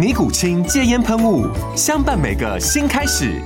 尼古清戒烟喷雾，相伴每个新开始。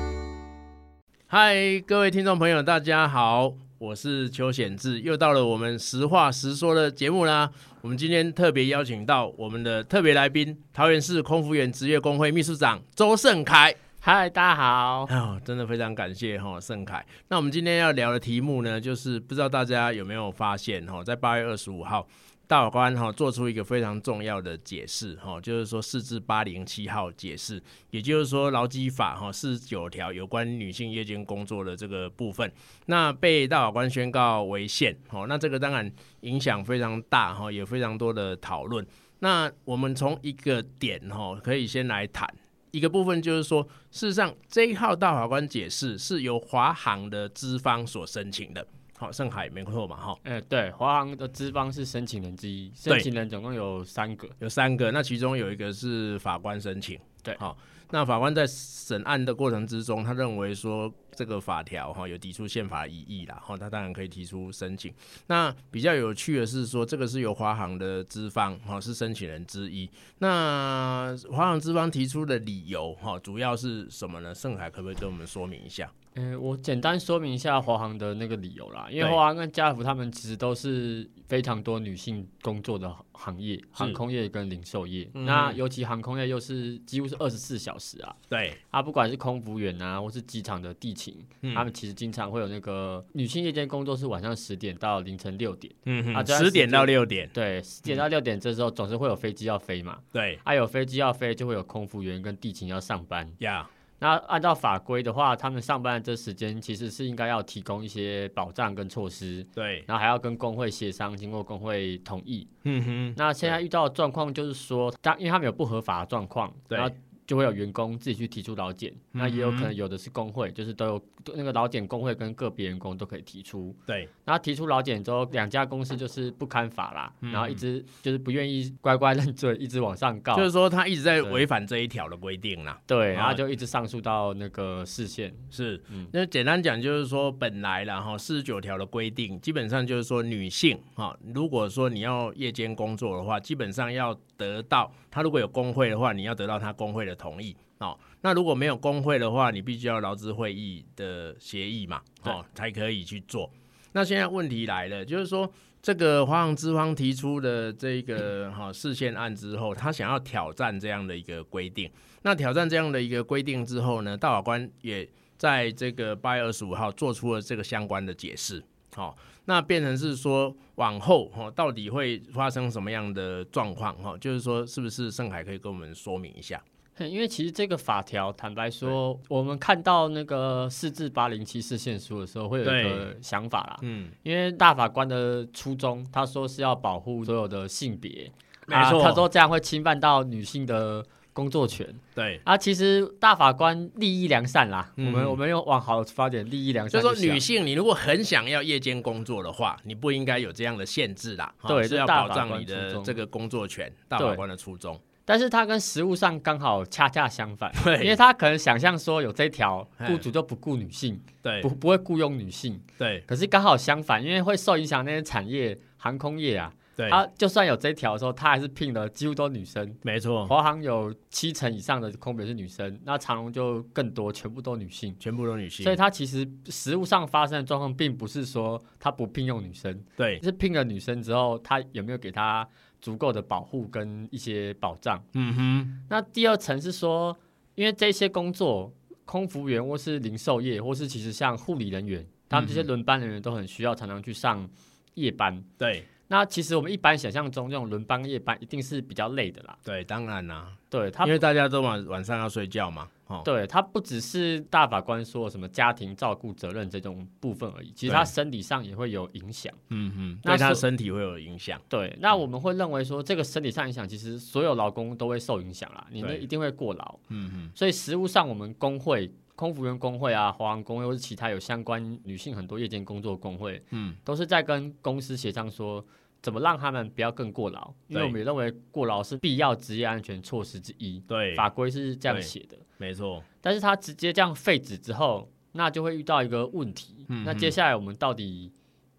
嗨，各位听众朋友，大家好，我是邱显志，又到了我们实话实说的节目啦。我们今天特别邀请到我们的特别来宾，桃园市空服员职业工会秘书长周盛凯。嗨，大家好。哦，真的非常感谢哈，盛凯。那我们今天要聊的题目呢，就是不知道大家有没有发现哈，在八月二十五号。大法官哈做出一个非常重要的解释哈，就是说四至八零七号解释，也就是说劳基法哈四十九条有关女性夜间工作的这个部分，那被大法官宣告违宪哈，那这个当然影响非常大哈，有非常多的讨论。那我们从一个点哈，可以先来谈一个部分，就是说事实上这一号大法官解释是由华航的资方所申请的。好，胜海没错嘛？哈，哎，对，华航的资方是申请人之一，申请人总共有三个，有三个，那其中有一个是法官申请，对，好，那法官在审案的过程之中，他认为说这个法条哈有抵触宪法疑义啦，哈，他当然可以提出申请。那比较有趣的是说，这个是由华航的资方哈是申请人之一，那华航资方提出的理由哈主要是什么呢？盛海可不可以跟我们说明一下？嗯，我简单说明一下华航的那个理由啦，因为华航跟家乐福他们其实都是非常多女性工作的行业，航空业跟零售业。嗯、那尤其航空业又是几乎是二十四小时啊。对，啊，不管是空服员啊，或是机场的地勤，嗯、他们其实经常会有那个女性夜间工作是晚上十点到凌晨六点。嗯哼，啊，十点到六点。对，十点到六点这时候总是会有飞机要飞嘛。对，啊，有飞机要飞就会有空服员跟地勤要上班。呀。那按照法规的话，他们上班的这时间其实是应该要提供一些保障跟措施，对，然后还要跟工会协商，经过工会同意。嗯哼。那现在遇到的状况就是说，当因为他们有不合法的状况，对。然后就会有员工自己去提出劳检，嗯、那也有可能有的是工会，就是都有那个劳检工会跟个别员工都可以提出。对，然后提出劳检之后，两家公司就是不堪法啦，嗯、然后一直就是不愿意乖乖认罪，一直往上告。就是说他一直在违反这一条的规定啦。对，然后就一直上诉到那个市县。是，嗯，那简单讲就是说，本来然后四十九条的规定，基本上就是说女性哈，如果说你要夜间工作的话，基本上要得到他如果有工会的话，你要得到他工会的同意哦，那如果没有工会的话，你必须要劳资会议的协议嘛，哦，才可以去做。那现在问题来了，就是说这个华航资方提出的这个哈释宪案之后，他想要挑战这样的一个规定。那挑战这样的一个规定之后呢，大法官也在这个八月二十五号做出了这个相关的解释。好，那变成是说往后哈，到底会发生什么样的状况哈？就是说，是不是盛海可以跟我们说明一下？因为其实这个法条，坦白说，我们看到那个四至八零七四宪书的时候，会有一个想法啦。嗯，因为大法官的初衷，他说是要保护所有的性别，没错，他说这样会侵犯到女性的工作权。对啊，其实大法官利益良善啦。嗯、我们我们用往好的发展，利益良善。就是说，女性你如果很想要夜间工作的话，你不应该有这样的限制啦。对，是要保障你的这个工作权。大法官的初衷。但是他跟实务上刚好恰恰相反，因为他可能想象说有这条，雇主就不雇女性，对，不不会雇佣女性，对。可是刚好相反，因为会受影响那些产业，航空业啊，对，他就算有这条的时候，他还是聘了几乎都女生，没错。华航有七成以上的空姐是女生，那长荣就更多，全部都女性，全部都女性。所以他其实实务上发生的状况，并不是说他不聘用女生，对，是聘了女生之后，他有没有给他足够的保护跟一些保障。嗯哼。那第二层是说，因为这些工作空服员或是零售业，或是其实像护理人员，他们这些轮班人员都很需要常常去上夜班。对。那其实我们一般想象中这种轮班夜班一定是比较累的啦。对，当然啦。对他，因为大家都晚晚上要睡觉嘛。哦，对他不只是大法官说什么家庭照顾责任这种部分而已，其实他身体上也会有影响。嗯嗯，对他身体会有影响。对，那我们会认为说这个身体上影响，其实所有劳工都会受影响啦。你们一定会过劳。嗯嗯。所以实务上，我们工会、空服员工会啊、华航工会或是其他有相关女性很多夜间工作工会，嗯，都是在跟公司协商说。怎么让他们不要更过劳？因为我们也认为过劳是必要职业安全措施之一。对，法规是这样写的，没错。但是他直接这样废止之后，那就会遇到一个问题。嗯，那接下来我们到底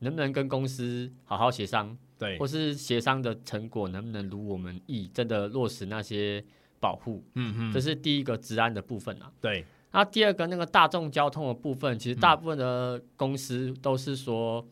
能不能跟公司好好协商？对，或是协商的成果能不能如我们意，真的落实那些保护？嗯嗯，这是第一个治安的部分啊。对，那第二个那个大众交通的部分，其实大部分的公司都是说。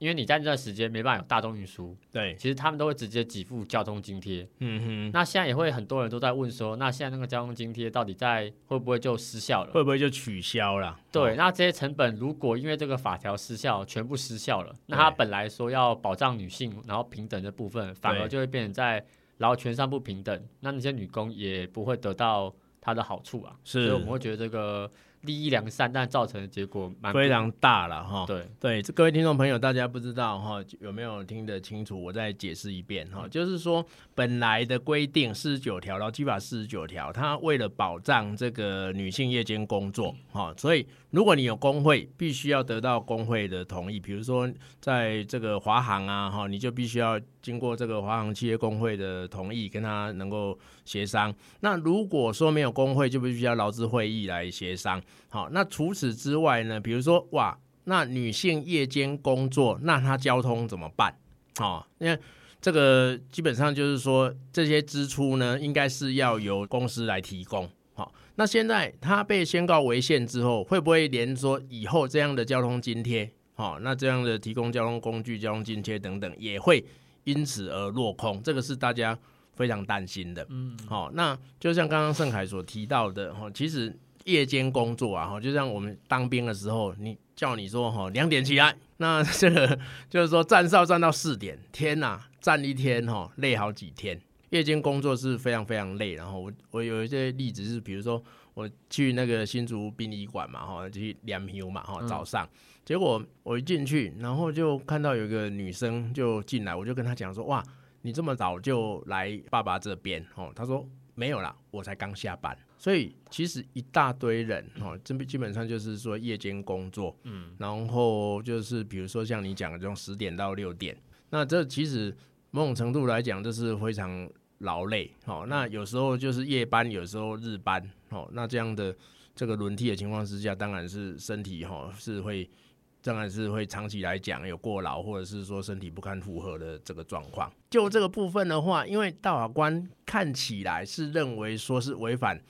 因为你在这段时间没办法有大众运输，对，其实他们都会直接给付交通津贴。嗯哼，那现在也会很多人都在问说，那现在那个交通津贴到底在会不会就失效了？会不会就取消了？对，那这些成本如果因为这个法条失效，全部失效了，那他本来说要保障女性然后平等的部分，反而就会变成在劳权上不平等，那那些女工也不会得到她的好处啊。是，所以我们会觉得这个。利益良善，但造成的结果蛮非常大了哈。对对，这各位听众朋友，大家不知道哈，有没有听得清楚？我再解释一遍哈，就是说本来的规定四十九条，劳基法四十九条，它为了保障这个女性夜间工作哈，所以如果你有工会，必须要得到工会的同意。比如说在这个华航啊哈，你就必须要经过这个华航企业工会的同意，跟他能够协商。那如果说没有工会，就必须要劳资会议来协商。好，那除此之外呢？比如说，哇，那女性夜间工作，那她交通怎么办？哦，因为这个基本上就是说，这些支出呢，应该是要由公司来提供。好，那现在她被宣告违宪之后，会不会连说以后这样的交通津贴，好，那这样的提供交通工具、交通津贴等等，也会因此而落空？这个是大家非常担心的。嗯，好，那就像刚刚盛凯所提到的，哈，其实。夜间工作啊，哈，就像我们当兵的时候，你叫你说哈，两点起来，那 这个就是说站哨站到四点，天呐，站一天哈，累好几天。夜间工作是非常非常累，然后我我有一些例子是，比如说我去那个新竹殡仪馆嘛，哈，去量油嘛，哈，早上，结果我一进去，然后就看到有一个女生就进来，我就跟她讲说，哇，你这么早就来爸爸这边，哦，她说没有啦，我才刚下班。所以其实一大堆人哈，这基本上就是说夜间工作，嗯，然后就是比如说像你讲的这种十点到六点，那这其实某种程度来讲，这是非常劳累，哦，那有时候就是夜班，有时候日班，哦，那这样的这个轮替的情况之下，当然是身体哈是会，当然是会长期来讲有过劳，或者是说身体不堪负荷的这个状况。就这个部分的话，因为大法官看起来是认为说是违反。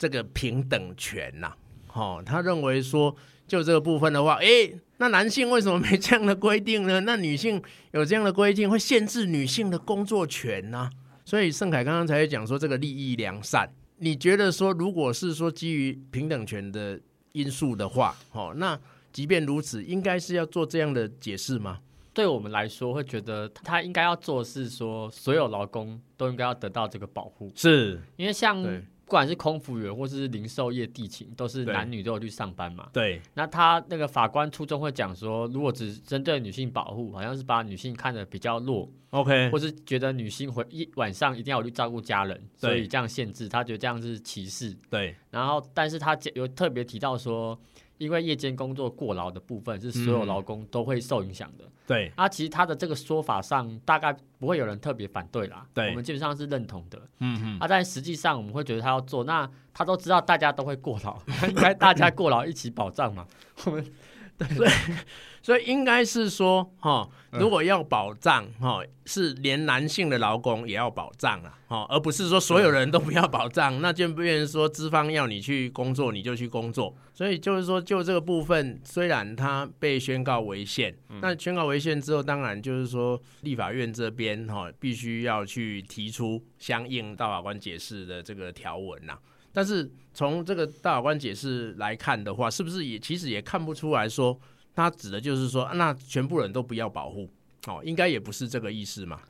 这个平等权呐、啊，哦，他认为说，就这个部分的话，诶，那男性为什么没这样的规定呢？那女性有这样的规定，会限制女性的工作权呢、啊？所以盛凯刚刚才讲说，这个利益良善，你觉得说，如果是说基于平等权的因素的话，哦，那即便如此，应该是要做这样的解释吗？对我们来说，会觉得他应该要做的是说，所有劳工都应该要得到这个保护，是因为像。不管是空服员或是零售业地勤，都是男女都有去上班嘛。对。那他那个法官初衷会讲说，如果只针对女性保护，好像是把女性看得比较弱，OK，或是觉得女性回一晚上一定要去照顾家人，所以这样限制，他觉得这样是歧视。对。然后，但是他有特别提到说。因为夜间工作过劳的部分是所有劳工都会受影响的。嗯、对，啊，其实他的这个说法上大概不会有人特别反对啦。对，我们基本上是认同的。嗯嗯。啊，但实际上我们会觉得他要做，那他都知道大家都会过劳，应该大家过劳一起保障嘛。我们。对，所以应该是说，哈，如果要保障，哈，是连男性的劳工也要保障了，哈，而不是说所有人都不要保障，那就变成说资方要你去工作你就去工作。所以就是说，就这个部分，虽然他被宣告违宪，那宣告违宪之后，当然就是说立法院这边哈，必须要去提出相应大法官解释的这个条文呐。但是从这个大法官解释来看的话，是不是也其实也看不出来说，他指的就是说，那全部人都不要保护？哦，应该也不是这个意思嘛。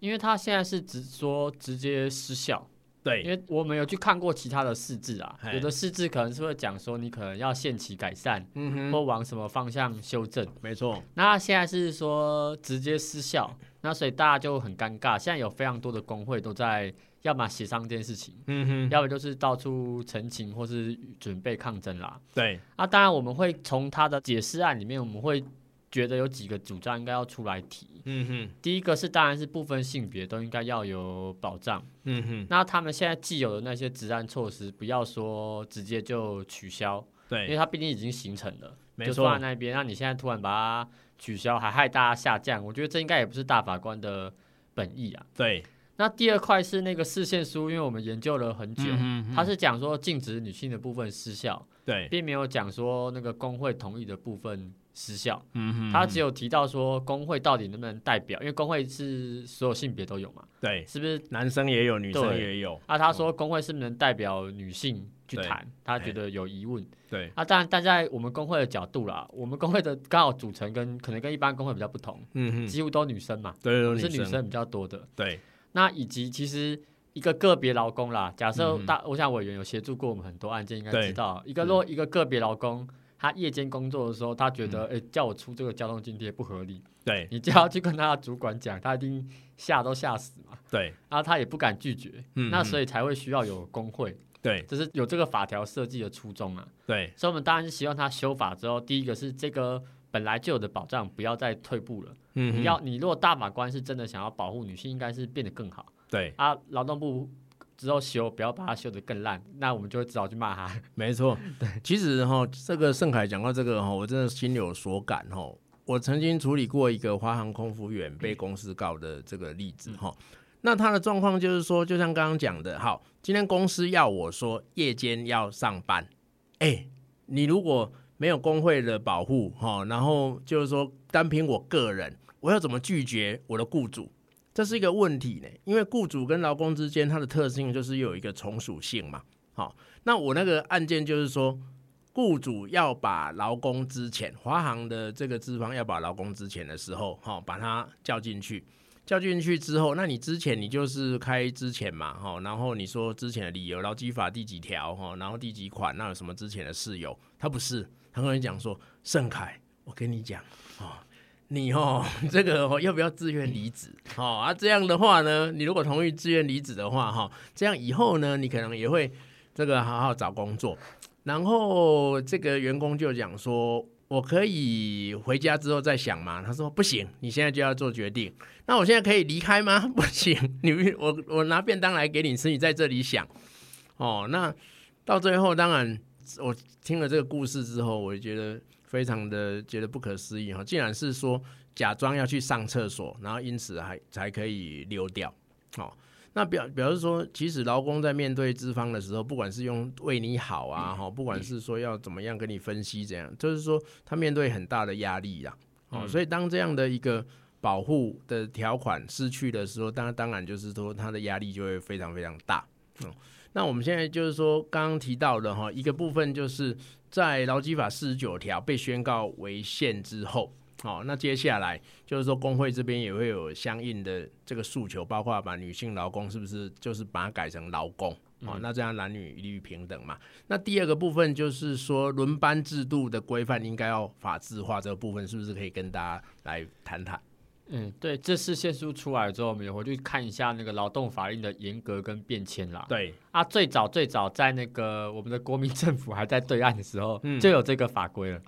因为他现在是直说直接失效。对，因为我们有去看过其他的释字啊，有的释字可能是会讲说你可能要限期改善，嗯哼，或往什么方向修正，没错。那现在是说直接失效，那所以大家就很尴尬。现在有非常多的工会都在要么协商这件事情，嗯哼，要么就是到处陈情或是准备抗争啦。对，那当然我们会从他的解释案里面，我们会。觉得有几个主张应该要出来提。嗯哼，第一个是当然是不分性别都应该要有保障。嗯哼，那他们现在既有的那些治安措施，不要说直接就取消。对，因为它毕竟已经形成了，没错，就放在那边。那你现在突然把它取消，还害大家下降，我觉得这应该也不是大法官的本意啊。对。那第二块是那个视线书，因为我们研究了很久，嗯哼，他是讲说禁止女性的部分失效，对，并没有讲说那个工会同意的部分。失效，嗯哼，他只有提到说工会到底能不能代表，因为工会是所有性别都有嘛，对，是不是？男生也有，女生也有？啊，他说工会是不是能代表女性去谈，他觉得有疑问。对，啊，当然，但在我们工会的角度啦，我们工会的刚好组成跟可能跟一般工会比较不同，嗯哼，几乎都女生嘛，对，是女生比较多的。对，那以及其实一个个别劳工啦，假设大，我想委员有协助过我们很多案件，应该知道，一个若一个个别劳工。他夜间工作的时候，他觉得，哎、嗯欸，叫我出这个交通津贴不合理。对，你就要去跟他的主管讲，他一定吓都吓死嘛。对，然后他也不敢拒绝。嗯，那所以才会需要有工会。对，这是有这个法条设计的初衷啊。对，所以我们当然是希望他修法之后，第一个是这个本来就有的保障不要再退步了。嗯，你要你如果大法官是真的想要保护女性，应该是变得更好。对，啊，劳动部。之后修，不要把它修得更烂，那我们就会只好去骂他。没错，对，其实哈，这个盛凯讲到这个哈，我真的心有所感哈。我曾经处理过一个华航空服员被公司告的这个例子哈。那他的状况就是说，就像刚刚讲的，好，今天公司要我说夜间要上班，哎，你如果没有工会的保护哈，然后就是说单凭我个人，我要怎么拒绝我的雇主？这是一个问题呢，因为雇主跟劳工之间，它的特性就是有一个从属性嘛。好，那我那个案件就是说，雇主要把劳工资遣，华航的这个资方要把劳工资遣的时候，哈，把他叫进去，叫进去之后，那你之前你就是开之前嘛，哈，然后你说之前的理由，劳基法第几条，哈，然后第几款，那有什么之前的事由？他不是，他跟你讲说，盛凯，我跟你讲，哦。你哦，这个，要不要自愿离职？哦啊，这样的话呢，你如果同意自愿离职的话，哈，这样以后呢，你可能也会这个好好找工作。然后这个员工就讲说，我可以回家之后再想吗？他说不行，你现在就要做决定。那我现在可以离开吗？不行，你我我拿便当来给你吃，你在这里想。哦，那到最后，当然我听了这个故事之后，我就觉得。非常的觉得不可思议哈，竟然是说假装要去上厕所，然后因此还才可以溜掉。哦，那表表示说，其实劳工在面对资方的时候，不管是用为你好啊，哈，不管是说要怎么样跟你分析怎样，就是说他面对很大的压力呀。哦，所以当这样的一个保护的条款失去的时候，当当然就是说他的压力就会非常非常大。嗯，那我们现在就是说刚刚提到的哈，一个部分就是。在劳基法四十九条被宣告违宪之后，好，那接下来就是说工会这边也会有相应的这个诉求，包括把女性劳工是不是就是把它改成劳工，哦，那这样男女一律平等嘛。那第二个部分就是说轮班制度的规范应该要法制化，这个部分是不是可以跟大家来谈谈？嗯，对，这次宪书出来之后，我们也回去看一下那个劳动法令的严格跟变迁啦。对啊，最早最早在那个我们的国民政府还在对岸的时候，嗯、就有这个法规了。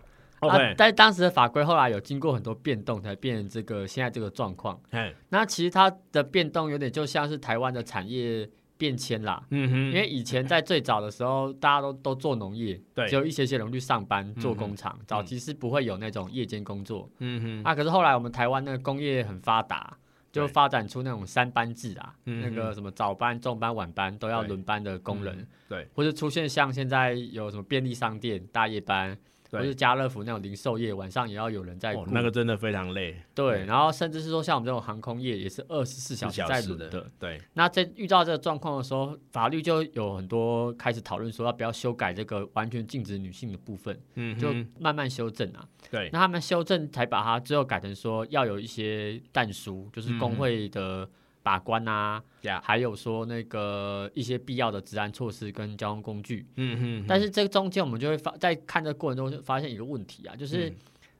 啊、但当时的法规后来有经过很多变动，才变成这个现在这个状况。嗯，那其实它的变动有点就像是台湾的产业。变迁啦，嗯哼，因为以前在最早的时候，大家都都做农业，对，只有一些些人去上班做工厂，嗯、早期是不会有那种夜间工作，嗯哼，啊，可是后来我们台湾那个工业很发达，就发展出那种三班制啊，那个什么早班、中班、晚班都要轮班的工人，对，对，或者出现像现在有什么便利商店大夜班，或是家乐福那种零售业，晚上也要有人在、哦。那个真的非常累。对，然后甚至是说像我们这种航空业，也是二十四小时在轮的。对。那在遇到这个状况的时候，法律就有很多开始讨论说要不要修改这个完全禁止女性的部分。嗯。就慢慢修正啊。对。那他们修正才把它最后改成说要有一些但书，就是工会的。把关啊，yeah. 还有说那个一些必要的治安措施跟交通工具，嗯哼，但是这个中间我们就会发在看这个过程中就发现一个问题啊，就是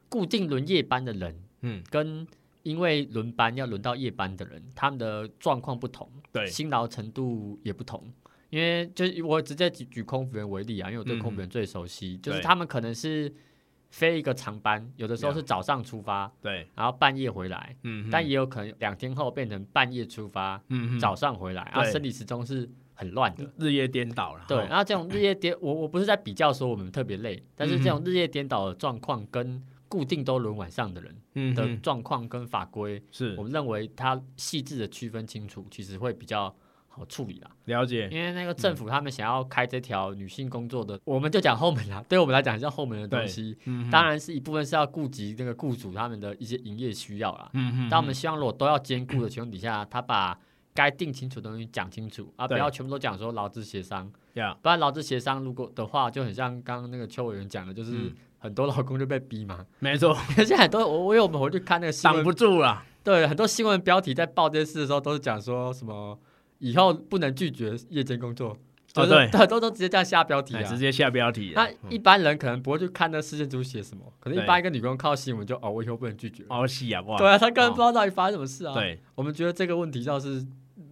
固定轮夜班的人，嗯，跟因为轮班要轮到夜班的人，他们的状况不同，对，辛劳程度也不同，因为就是我直接举举空服员为例啊，因为我对空服员最熟悉，嗯、就是他们可能是。飞一个长班，有的时候是早上出发，对，然后半夜回来，嗯，但也有可能两天后变成半夜出发，嗯，早上回来，然后生理时钟是很乱的，日夜颠倒了。对，然后这种日夜颠，我我不是在比较说我们特别累，但是这种日夜颠倒的状况跟固定都轮晚上的人的状况跟法规，是。我们认为它细致的区分清楚，其实会比较。好处理啦，了解。因为那个政府他们想要开这条女性工作的，嗯、我们就讲后门啦。对我们来讲，叫后门的东西，嗯、当然是一部分是要顾及那个雇主他们的一些营业需要啦。嗯嗯。但我们希望，如果都要兼顾的情况底下，他把该定清楚的东西讲清楚啊，不要全部都讲说劳资协商。不然劳资协商如果的话，就很像刚刚那个邱委员讲的，就是很多老公就被逼嘛。没错。现在很多我我有我们回去看那个新闻，挡不住了。对，很多新闻标题在报这件事的时候，都是讲说什么。以后不能拒绝夜间工作，就是、哦对，都都直接这样下标题啊，直接下标题。那一般人可能不会去看那事件组写什么，可能一般一个女工靠新闻就哦，我以后不能拒绝。哦，是啊，对啊，他根本不知道到底发生什么事啊。对，我们觉得这个问题倒是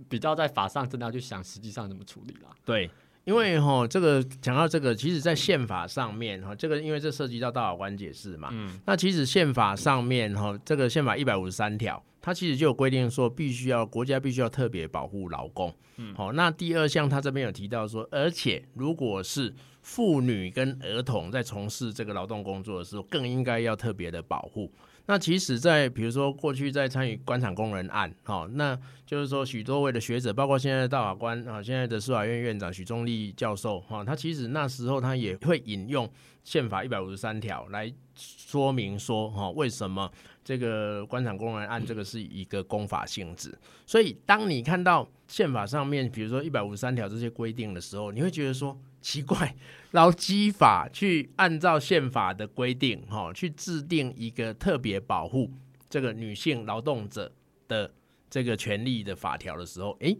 比较在法上真的要去想，实际上怎么处理啦。对。因为哈，这个讲到这个，其实，在宪法上面哈，这个因为这涉及到大法官解释嘛，嗯，那其实宪法上面哈，这个宪法一百五十三条，它其实就有规定说，必须要国家必须要特别保护劳工，嗯，好，那第二项它这边有提到说，而且如果是妇女跟儿童在从事这个劳动工作的时候，更应该要特别的保护。那其实，在比如说过去在参与官场工人案，哈，那就是说许多位的学者，包括现在的大法官啊，现在的司法院院长许宗力教授，哈，他其实那时候他也会引用宪法一百五十三条来说明说，哈，为什么这个官场工人案这个是一个公法性质。所以，当你看到宪法上面，比如说一百五十三条这些规定的时候，你会觉得说。奇怪，劳基法去按照宪法的规定，哈，去制定一个特别保护这个女性劳动者的这个权利的法条的时候，诶，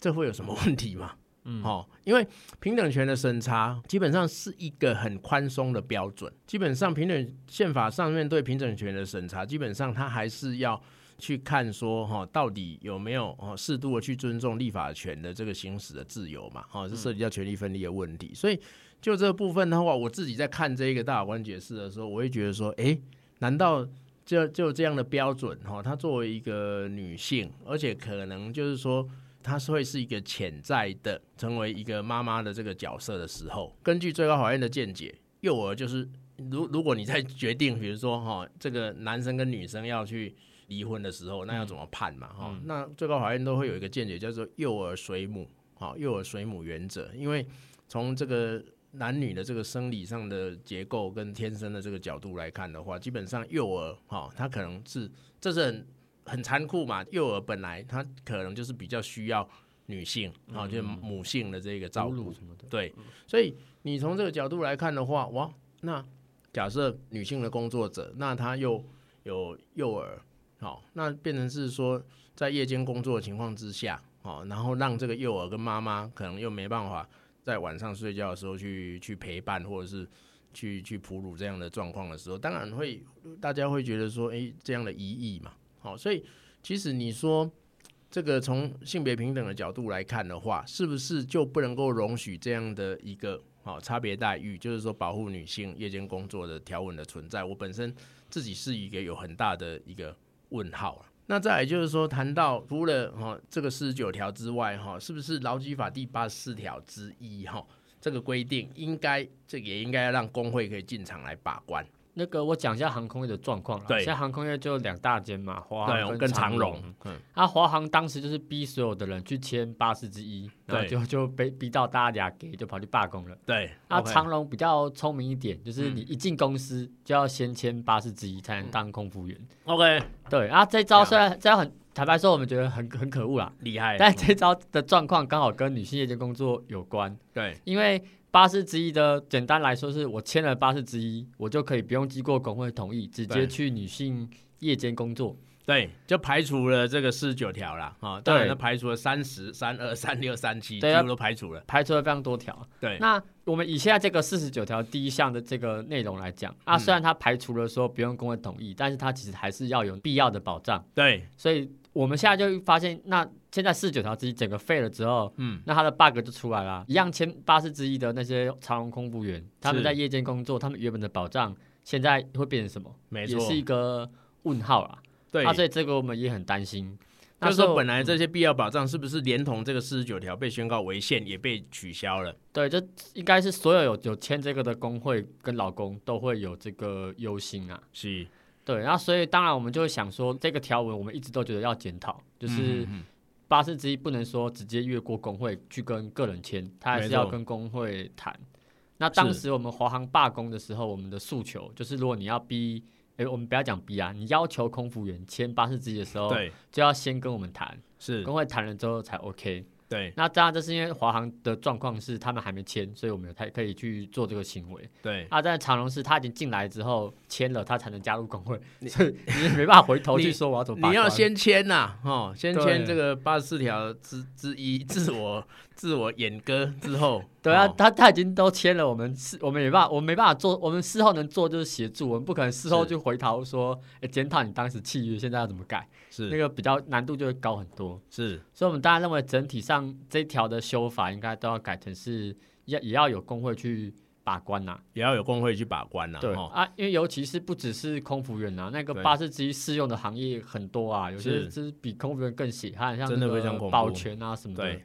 这会有什么问题吗？嗯，好，因为平等权的审查基本上是一个很宽松的标准，基本上平等宪法上面对平等权的审查，基本上它还是要。去看说哈，到底有没有哦适度的去尊重立法权的这个行使的自由嘛？哈，这涉及到权力分立的问题。所以就这部分的话，我自己在看这个大法官解释的时候，我会觉得说，诶，难道就就这样的标准哈？她作为一个女性，而且可能就是说，她是会是一个潜在的成为一个妈妈的这个角色的时候，根据最高法院的见解，幼儿就是如如果你在决定，比如说哈，这个男生跟女生要去。离婚的时候，那要怎么判嘛？哈、嗯，那最高法院都会有一个见解，叫做“幼儿水母”哈，“幼儿水母”原则。因为从这个男女的这个生理上的结构跟天生的这个角度来看的话，基本上幼儿哈，他可能是这是很很残酷嘛。幼儿本来他可能就是比较需要女性啊、嗯，就是母性的这个照顾什么的。对，所以你从这个角度来看的话，哇，那假设女性的工作者，那她又有幼儿。好，那变成是说，在夜间工作的情况之下，哦，然后让这个幼儿跟妈妈可能又没办法在晚上睡觉的时候去去陪伴，或者是去去哺乳这样的状况的时候，当然会大家会觉得说，诶，这样的疑义嘛，好，所以其实你说这个从性别平等的角度来看的话，是不是就不能够容许这样的一个好差别待遇，就是说保护女性夜间工作的条文的存在？我本身自己是一个有很大的一个。问号啊，那再来就是说，谈到除了哈这个四十九条之外哈，是不是劳基法第八十四条之一哈？这个规定应该这个也应该让工会可以进场来把关。那个我讲一下航空业的状况了。对，现在航空业就两大间嘛，华航跟长荣。嗯，那华航当时就是逼所有的人去签巴士之一，然后就就被逼到大家给就跑去罢工了。对，那长荣比较聪明一点，就是你一进公司就要先签巴士之一才能当空服员。OK，对，啊，这招虽然这样很坦白说，我们觉得很很可恶啦，厉害。但这招的状况刚好跟女性夜间工作有关。对，因为。巴士之一的简单来说，是我签了巴士之一，我就可以不用经过工会同意，直接去女性夜间工作。对，就排除了这个四十九条了啊。当然，排除了三十三二三六三七，几乎都排除了，排除了非常多条。对，那我们以现在这个四十九条第一项的这个内容来讲，啊，虽然它排除了说不用工会同意，但是它其实还是要有必要的保障。对，所以我们现在就发现那。现在四十九条之一整个废了之后，嗯，那它的 bug 就出来了。一样签巴士之一的那些长荣空服员，他们在夜间工作，他们原本的保障现在会变成什么？没错，也是一个问号啊。对，啊，所以这个我们也很担心。就是说，本来这些必要保障是不是连同这个四十九条被宣告违宪，也被取消了？对，这应该是所有有有签这个的工会跟劳工都会有这个忧心啊。是，对。然后，所以当然我们就会想说，这个条文我们一直都觉得要检讨，就是。嗯巴士之一不能说直接越过工会去跟个人签，他还是要跟工会谈。那当时我们华航罢工的时候，我们的诉求就是，如果你要逼，哎、欸，我们不要讲逼啊，你要求空服员签巴士之一的时候，对，就要先跟我们谈，是工会谈了之后才 OK。对，那当然这是因为华航的状况是他们还没签，所以我们才可以去做这个行为。对，啊，但长荣是他已经进来之后签了，他才能加入工会，所以你没办法回头去说我要怎么办。你要先签呐、啊，哦，先签这个八十四条之之一，自我自我演歌 之后。对啊，他他已经都签了，我们事我们没办法，我们没办法做，我们事后能做就是协助，我们不可能事后就回头说，哎，检讨你当时契约，现在要怎么改？是那个比较难度就会高很多。是，所以我们大家认为整体上这一条的修法应该都要改成是要也要有工会去把关呐、啊，也要有工会去把关呐、啊。对、哦、啊，因为尤其是不只是空服员呐、啊，那个巴士之一适用的行业很多啊，有些是比空服员更血汗，像真的非常，保全啊什么的。对。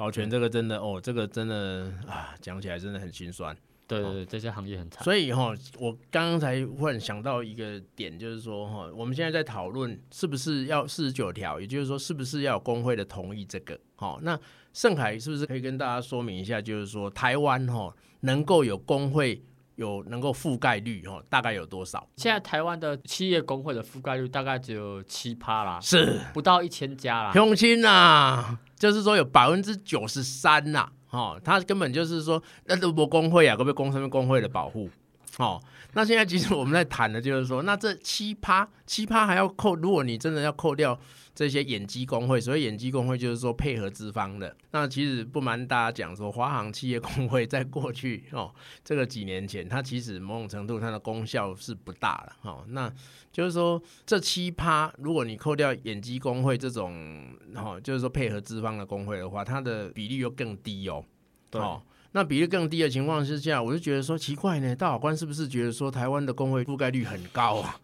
保全这个真的哦，这个真的啊，讲起来真的很心酸。对对对，这些行业很惨。所以哈、哦，我刚刚才忽然想到一个点，就是说哈、哦，我们现在在讨论是不是要四十九条，也就是说是不是要有工会的同意这个。好、哦，那盛凯是不是可以跟大家说明一下，就是说台湾哈、哦、能够有工会有能够覆盖率哈、哦，大概有多少？现在台湾的企业工会的覆盖率大概只有七趴啦，是不到一千家啦。雄心啊！就是说有百分之九十三呐，哦，他根本就是说那都不工会啊，可不可以工上面工会的保护？哦，那现在其实我们在谈的就是说，那这七趴七趴还要扣，如果你真的要扣掉。这些演机工会，所以演机工会就是说配合资方的。那其实不瞒大家讲说，华航企业工会在过去哦，这个几年前，它其实某种程度它的功效是不大了。哦，那就是说这七趴，如果你扣掉演机工会这种，哦，就是说配合资方的工会的话，它的比例又更低哦。对哦，那比例更低的情况之下，我就觉得说奇怪呢，大法官是不是觉得说台湾的工会覆盖率很高啊？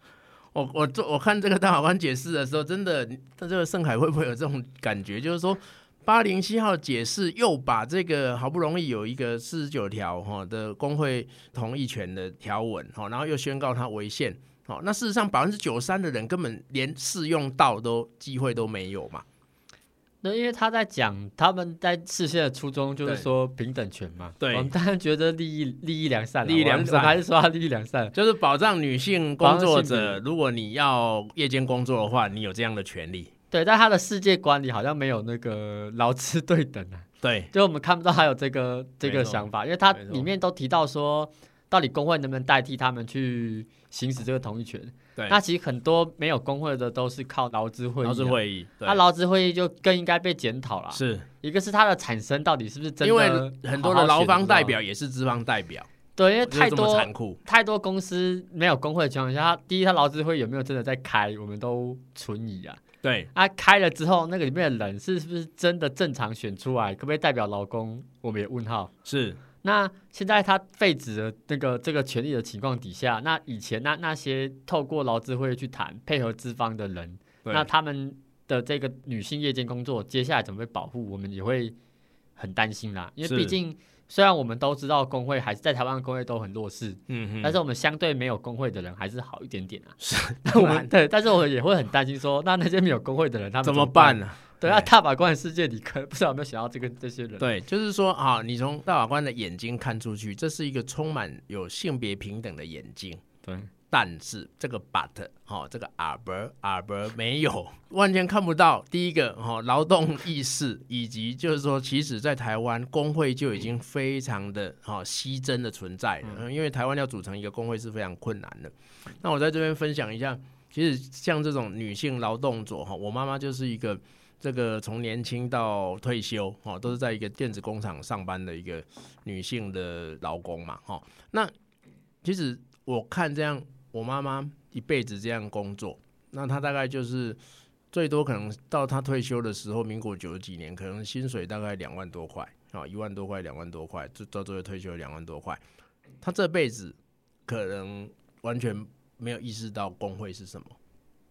我我做我看这个大法官解释的时候，真的，他这个盛凯会不会有这种感觉？就是说，八零七号解释又把这个好不容易有一个四十九条哈的工会同意权的条文哈，然后又宣告它违宪，好，那事实上百分之九三的人根本连适用到都机会都没有嘛。那因为他在讲他们在释宪的初衷就是说平等权嘛，对，我们当然觉得利益利益良善，利益良善还是说他利益良善，就是保障女性工作者，如果你要夜间工作的话，你有这样的权利。对，但他的世界观里好像没有那个劳资对等啊。对，就我们看不到还有这个这个想法，因为他里面都提到说，到底工会能不能代替他们去行使这个同意权？对，那其实很多没有工会的都是靠劳资会议，劳资会议，那劳资会议就更应该被检讨了。是，一个是它的产生到底是不是真的？因为很多的劳方代表也是资方代表。对，因为太多残酷，太多公司没有工会的情况下，第一，他劳资会有没有真的在开，我们都存疑啊。对，啊，开了之后，那个里面的人是是不是真的正常选出来，可不可以代表劳工？我们也问号。是。那现在他废止了那个这个权利的情况底下，那以前那那些透过劳资会去谈配合资方的人，那他们的这个女性夜间工作接下来怎么被保护，我们也会很担心啦。因为毕竟虽然我们都知道工会还是在台湾的工会都很弱势，嗯哼，但是我们相对没有工会的人还是好一点点啊。是，那我们对，但是我们也会很担心说，那那些没有工会的人他们怎么办呢？对啊，大法官的世界里，可不知道有没有想到这个这些人？对，就是说啊，你从大法官的眼睛看出去，这是一个充满有性别平等的眼睛。对。但是这个 but 哈、哦，这个 aber aber 没有 完全看不到。第一个哈、哦，劳动意识以及就是说，其实在台湾工会就已经非常的哈稀珍的存在了。嗯、因为台湾要组成一个工会是非常困难的。那我在这边分享一下，其实像这种女性劳动者哈，我妈妈就是一个这个从年轻到退休哦，都是在一个电子工厂上班的一个女性的劳工嘛哈。那其实我看这样。我妈妈一辈子这样工作，那她大概就是最多可能到她退休的时候，民国九十几年，可能薪水大概两万多块啊，一万多块、两万多块，就到最后退休两万多块。她这辈子可能完全没有意识到工会是什么，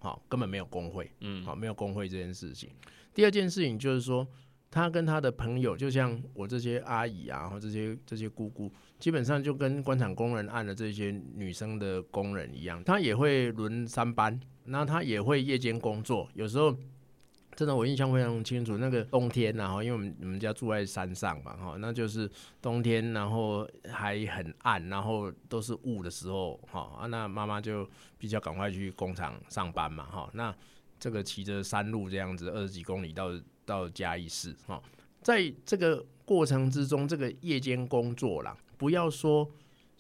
好，根本没有工会，嗯，好，没有工会这件事情。第二件事情就是说。他跟他的朋友，就像我这些阿姨啊，或这些这些姑姑，基本上就跟官场工人案的这些女生的工人一样，他也会轮三班，那他也会夜间工作。有时候真的我印象非常清楚，那个冬天，然后因为我们我们家住在山上嘛，哈，那就是冬天，然后还很暗，然后都是雾的时候，哈，那妈妈就比较赶快去工厂上班嘛，哈，那这个骑着山路这样子二十几公里到。到嘉义市哈，在这个过程之中，这个夜间工作啦，不要说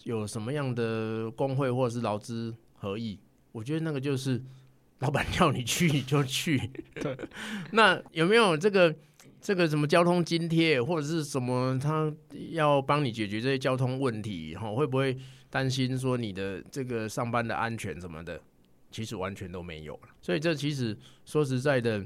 有什么样的工会或者是劳资合议，我觉得那个就是老板叫你去你就去。对，那有没有这个这个什么交通津贴或者是什么他要帮你解决这些交通问题哈？会不会担心说你的这个上班的安全什么的？其实完全都没有了。所以这其实说实在的。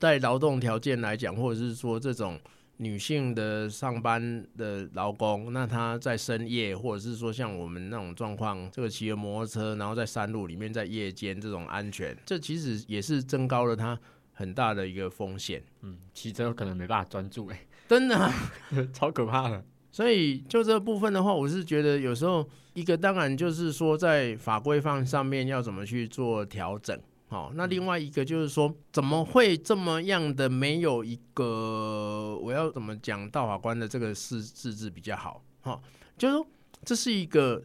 在劳动条件来讲，或者是说这种女性的上班的劳工，那她在深夜，或者是说像我们那种状况，这个骑着摩托车，然后在山路里面，在夜间这种安全，这其实也是增高了她很大的一个风险。嗯，骑车可能没办法专注，哎，真的、啊、超可怕的。所以就这部分的话，我是觉得有时候一个当然就是说在法规范上面要怎么去做调整。好，那另外一个就是说，怎么会这么样的没有一个我要怎么讲大法官的这个释字字比较好？哈，就是说这是一个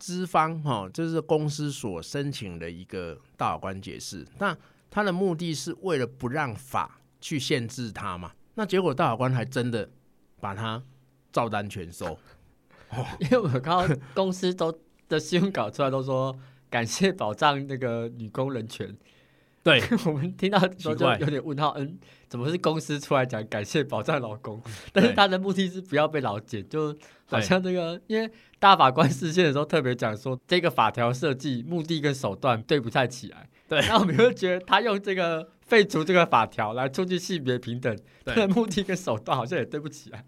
资方哈，这是公司所申请的一个大法官解释，那他的目的是为了不让法去限制他嘛？那结果大法官还真的把他照单全收，因为我看到公司都的新闻稿出来都说。感谢保障那个女工人权，对。我们听到的时候就有点问号，嗯，怎么是公司出来讲感谢保障老公？但是他的目的是不要被老检，就好像这个，因为大法官视线的时候特别讲说，这个法条设计目的跟手段对不太起来。对，那我们会觉得他用这个废除这个法条来促进性别平等，他的目的跟手段好像也对不起来。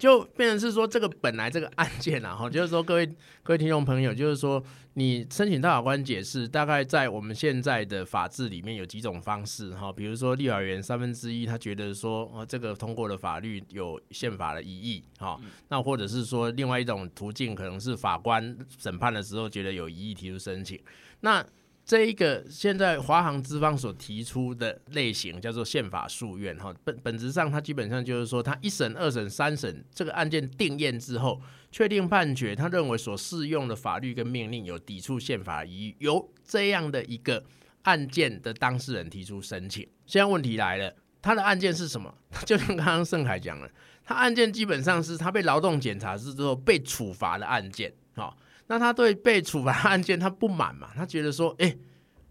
就变成是说，这个本来这个案件啊，哈，就是说各位 各位听众朋友，就是说你申请大法官解释，大概在我们现在的法制里面有几种方式，哈，比如说立法院三分之一他觉得说，哦，这个通过的法律有宪法的疑义，哈，那或者是说另外一种途径，可能是法官审判的时候觉得有疑义提出申请，那。这一个现在华航资方所提出的类型叫做宪法诉愿，哈，本本质上它基本上就是说，他一审、二审、三审这个案件定验之后，确定判决，他认为所适用的法律跟命令有抵触宪法疑，由这样的一个案件的当事人提出申请。现在问题来了，他的案件是什么？就像刚刚盛凯讲了，他案件基本上是他被劳动检查之后被处罚的案件，哈。那他对被处罚案件他不满嘛？他觉得说，哎、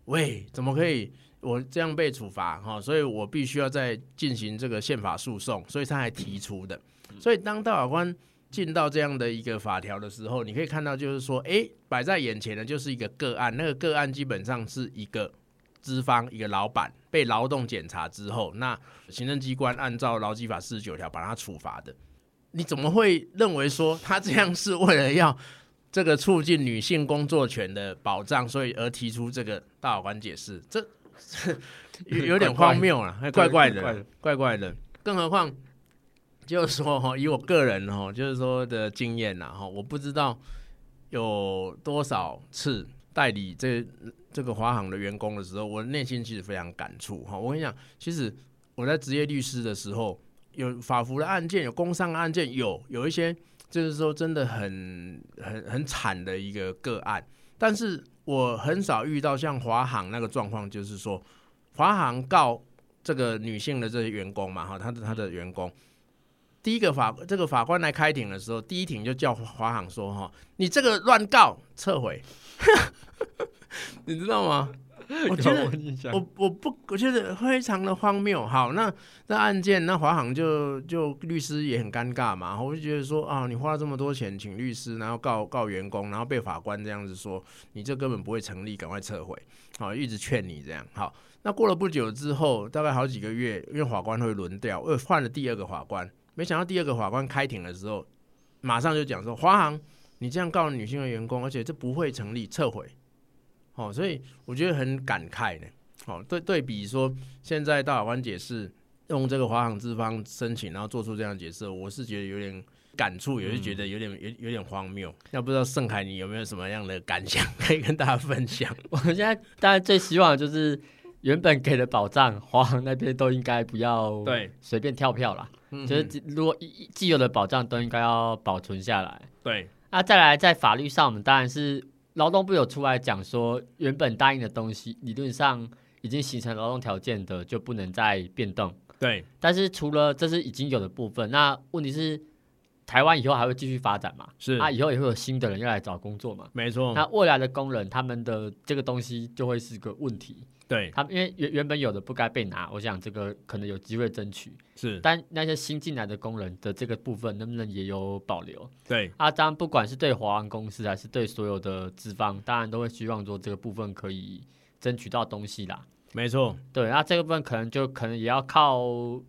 喂，怎么可以我这样被处罚哈？所以我必须要再进行这个宪法诉讼，所以他还提出的。所以当大法官进到这样的一个法条的时候，你可以看到就是说，哎、摆在眼前的就是一个个案，那个个案基本上是一个资方一个老板被劳动检查之后，那行政机关按照劳基法四十九条把他处罚的。你怎么会认为说他这样是为了要？这个促进女性工作权的保障，所以而提出这个大法官解释，这 有点荒谬了，还怪怪的，怪怪的。更何况就是说哈，以我个人哈，就是说的经验呐哈，我不知道有多少次代理这这个华航的员工的时候，我内心其实非常感触哈。我跟你讲，其实我在职业律师的时候，有法服的案件，有工伤案件，有有一些就是说真的很很很惨的一个个案，但是我很少遇到像华航那个状况，就是说华航告这个女性的这些员工嘛哈，他的他的员工。第一个法这个法官来开庭的时候，第一庭就叫华航说：“哈，你这个乱告，撤回。”你知道吗？我觉得我我不我觉得非常的荒谬。好，那那案件，那华航就就律师也很尴尬嘛。我就觉得说啊，你花了这么多钱请律师，然后告告员工，然后被法官这样子说，你这根本不会成立，赶快撤回。好，一直劝你这样。好，那过了不久之后，大概好几个月，因为法官会轮调，又换了第二个法官。没想到第二个法官开庭的时候，马上就讲说：“华航，你这样告女性的员工，而且这不会成立，撤回。”哦，所以我觉得很感慨呢。哦，对对比说，现在大法官解释用这个华航资方申请，然后做出这样的解释，我是觉得有点感触，也是觉得有点有有点荒谬。要不知道盛凯你有没有什么样的感想 可以跟大家分享？我现在大家最希望的就是。原本给的保障，华航那边都应该不要对随便跳票啦。就是如果既有的保障都应该要保存下来。对，那再来在法律上，我们当然是劳动部有出来讲说，原本答应的东西理论上已经形成劳动条件的，就不能再变动。对，但是除了这是已经有的部分，那问题是台湾以后还会继续发展嘛？是啊，以后也会有新的人要来找工作嘛？没错。那未来的工人他们的这个东西就会是个问题。对他们，因为原原本有的不该被拿，我想这个可能有机会争取。是，但那些新进来的工人的这个部分，能不能也有保留？对，啊，当然不管是对华安公司还是对所有的资方，当然都会希望说这个部分可以争取到东西啦。没错，对，那这个部分可能就可能也要靠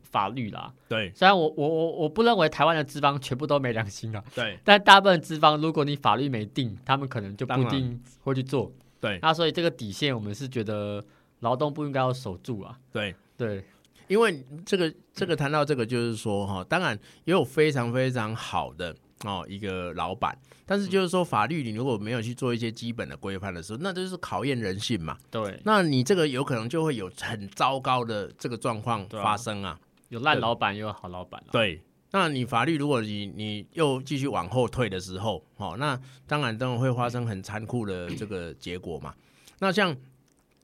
法律啦。对，虽然我我我我不认为台湾的资方全部都没良心啦。对，但大部分资方，如果你法律没定，他们可能就不一定会去做。对，那所以这个底线，我们是觉得。劳动不应该要守住啊！对对，因为这个这个谈到这个，就是说哈，当然也有非常非常好的哦一个老板，但是就是说法律你如果没有去做一些基本的规范的时候，那就是考验人性嘛。对，那你这个有可能就会有很糟糕的这个状况发生啊！有烂老板，又有好老板。对，那你法律如果你你又继续往后退的时候，哦，那当然当然会发生很残酷的这个结果嘛。那像。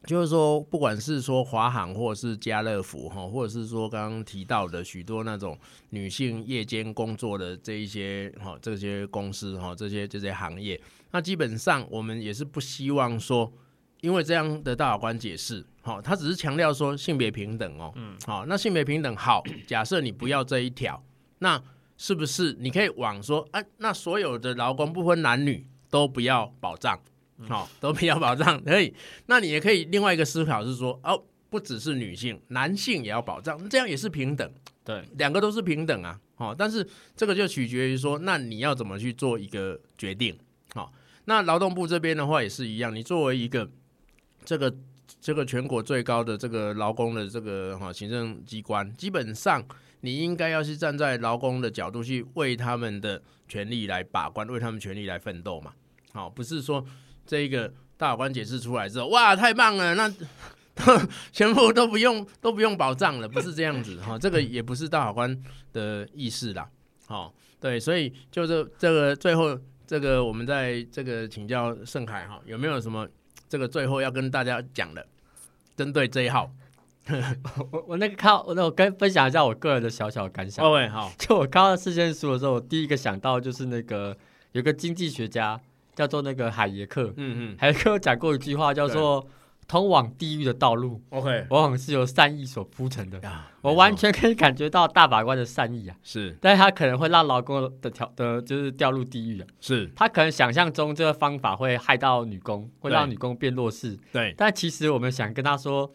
就是说，不管是说华航，或者是家乐福，哈，或者是说刚刚提到的许多那种女性夜间工作的这一些哈，这些公司哈，这些这些行业，那基本上我们也是不希望说，因为这样的大法官解释，哈，他只是强调说性别平等哦，嗯，好，那性别平等好，假设你不要这一条，那是不是你可以往说，啊，那所有的劳工不分男女都不要保障？好、哦，都比较保障，可以。那你也可以另外一个思考是说，哦，不只是女性，男性也要保障，这样也是平等。对，两个都是平等啊。好、哦，但是这个就取决于说，那你要怎么去做一个决定？好、哦，那劳动部这边的话也是一样，你作为一个这个这个全国最高的这个劳工的这个哈行政机关，基本上你应该要是站在劳工的角度去为他们的权利来把关，为他们权利来奋斗嘛。好、哦，不是说。这一个大法官解释出来之后，哇，太棒了！那 全部都不用都不用保障了，不是这样子哈。这个也不是大法官的意思啦。好，对，所以就是这个最后这个，我们在这个请教盛凯哈，有没有什么这个最后要跟大家讲的？针对这一号，我我那个看，我那我跟分享一下我个人的小小感想。各位好，就我看到事件书的时候，我第一个想到就是那个有个经济学家。叫做那个海耶克，嗯嗯，海耶克有讲过一句话，叫做“通往地狱的道路，OK，往往是由善意所铺成的。”我完全可以感觉到大法官的善意啊，是，但是他可能会让劳工的条的，就是掉入地狱啊，是。他可能想象中这个方法会害到女工，会让女工变弱势，对，但其实我们想跟他说，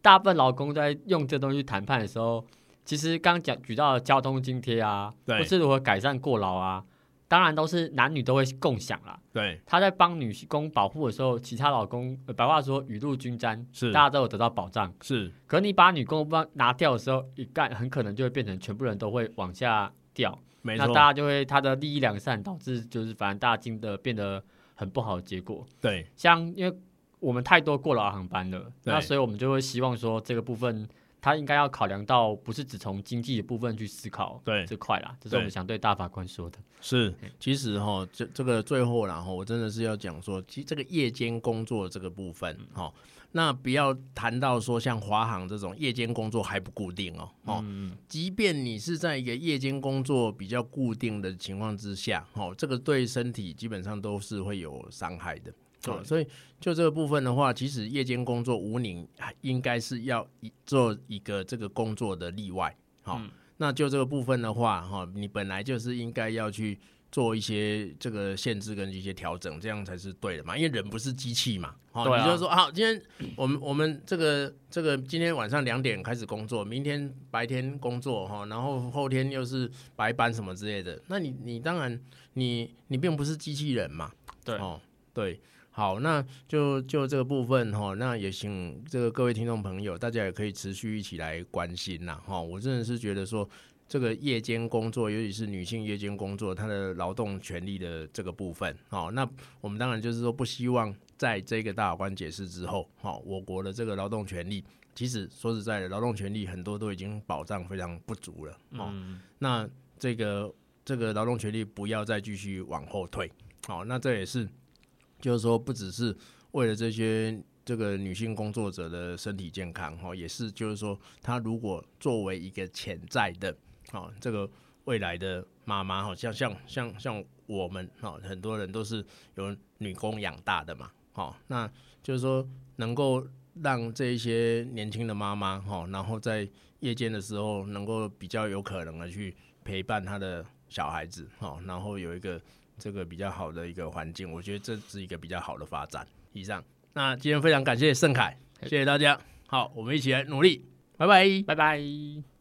大部分劳工在用这东西谈判的时候，其实刚讲举到的交通津贴啊，对，或是如何改善过劳啊。当然都是男女都会共享啦。对，他在帮女工保护的时候，其他老公、呃白话说雨露均沾，是大家都有得到保障。是，可你把女工帮拿掉的时候，一干很可能就会变成全部人都会往下掉，没错，那大家就会他的利益两散，导致就是反正大家进的变得很不好的结果。对，像因为我们太多过劳航班了，那所以我们就会希望说这个部分。他应该要考量到，不是只从经济的部分去思考，对。这块啦，这是我们想对大法官说的。是，其实哈，这这个最后然后我真的是要讲说，其实这个夜间工作这个部分，哈、嗯，那不要谈到说像华航这种夜间工作还不固定哦，哦、嗯，即便你是在一个夜间工作比较固定的情况之下，哦，这个对身体基本上都是会有伤害的。哦，所以就这个部分的话，其实夜间工作无宁应该是要做一个这个工作的例外。好，嗯，那就这个部分的话，哈，你本来就是应该要去做一些这个限制跟一些调整，这样才是对的嘛。因为人不是机器嘛。好，你就说好，今天我们我们这个这个今天晚上两点开始工作，明天白天工作哈，然后后天又是白班什么之类的。那你你当然你你并不是机器人嘛。对哦，对。好，那就就这个部分哈，那也请这个各位听众朋友，大家也可以持续一起来关心呐哈。我真的是觉得说，这个夜间工作，尤其是女性夜间工作，她的劳动权利的这个部分，好，那我们当然就是说，不希望在这个大法官解释之后，好，我国的这个劳动权利，其实说实在的，劳动权利很多都已经保障非常不足了，嗯，那这个这个劳动权利不要再继续往后退，好，那这也是。就是说，不只是为了这些这个女性工作者的身体健康哈，也是就是说，她如果作为一个潜在的啊，这个未来的妈妈哈，像像像像我们哈，很多人都是由女工养大的嘛，好，那就是说，能够让这一些年轻的妈妈哈，然后在夜间的时候，能够比较有可能的去陪伴她的小孩子哈，然后有一个。这个比较好的一个环境，我觉得这是一个比较好的发展。以上，那今天非常感谢盛凯，谢谢大家。好，我们一起来努力，拜拜，拜拜。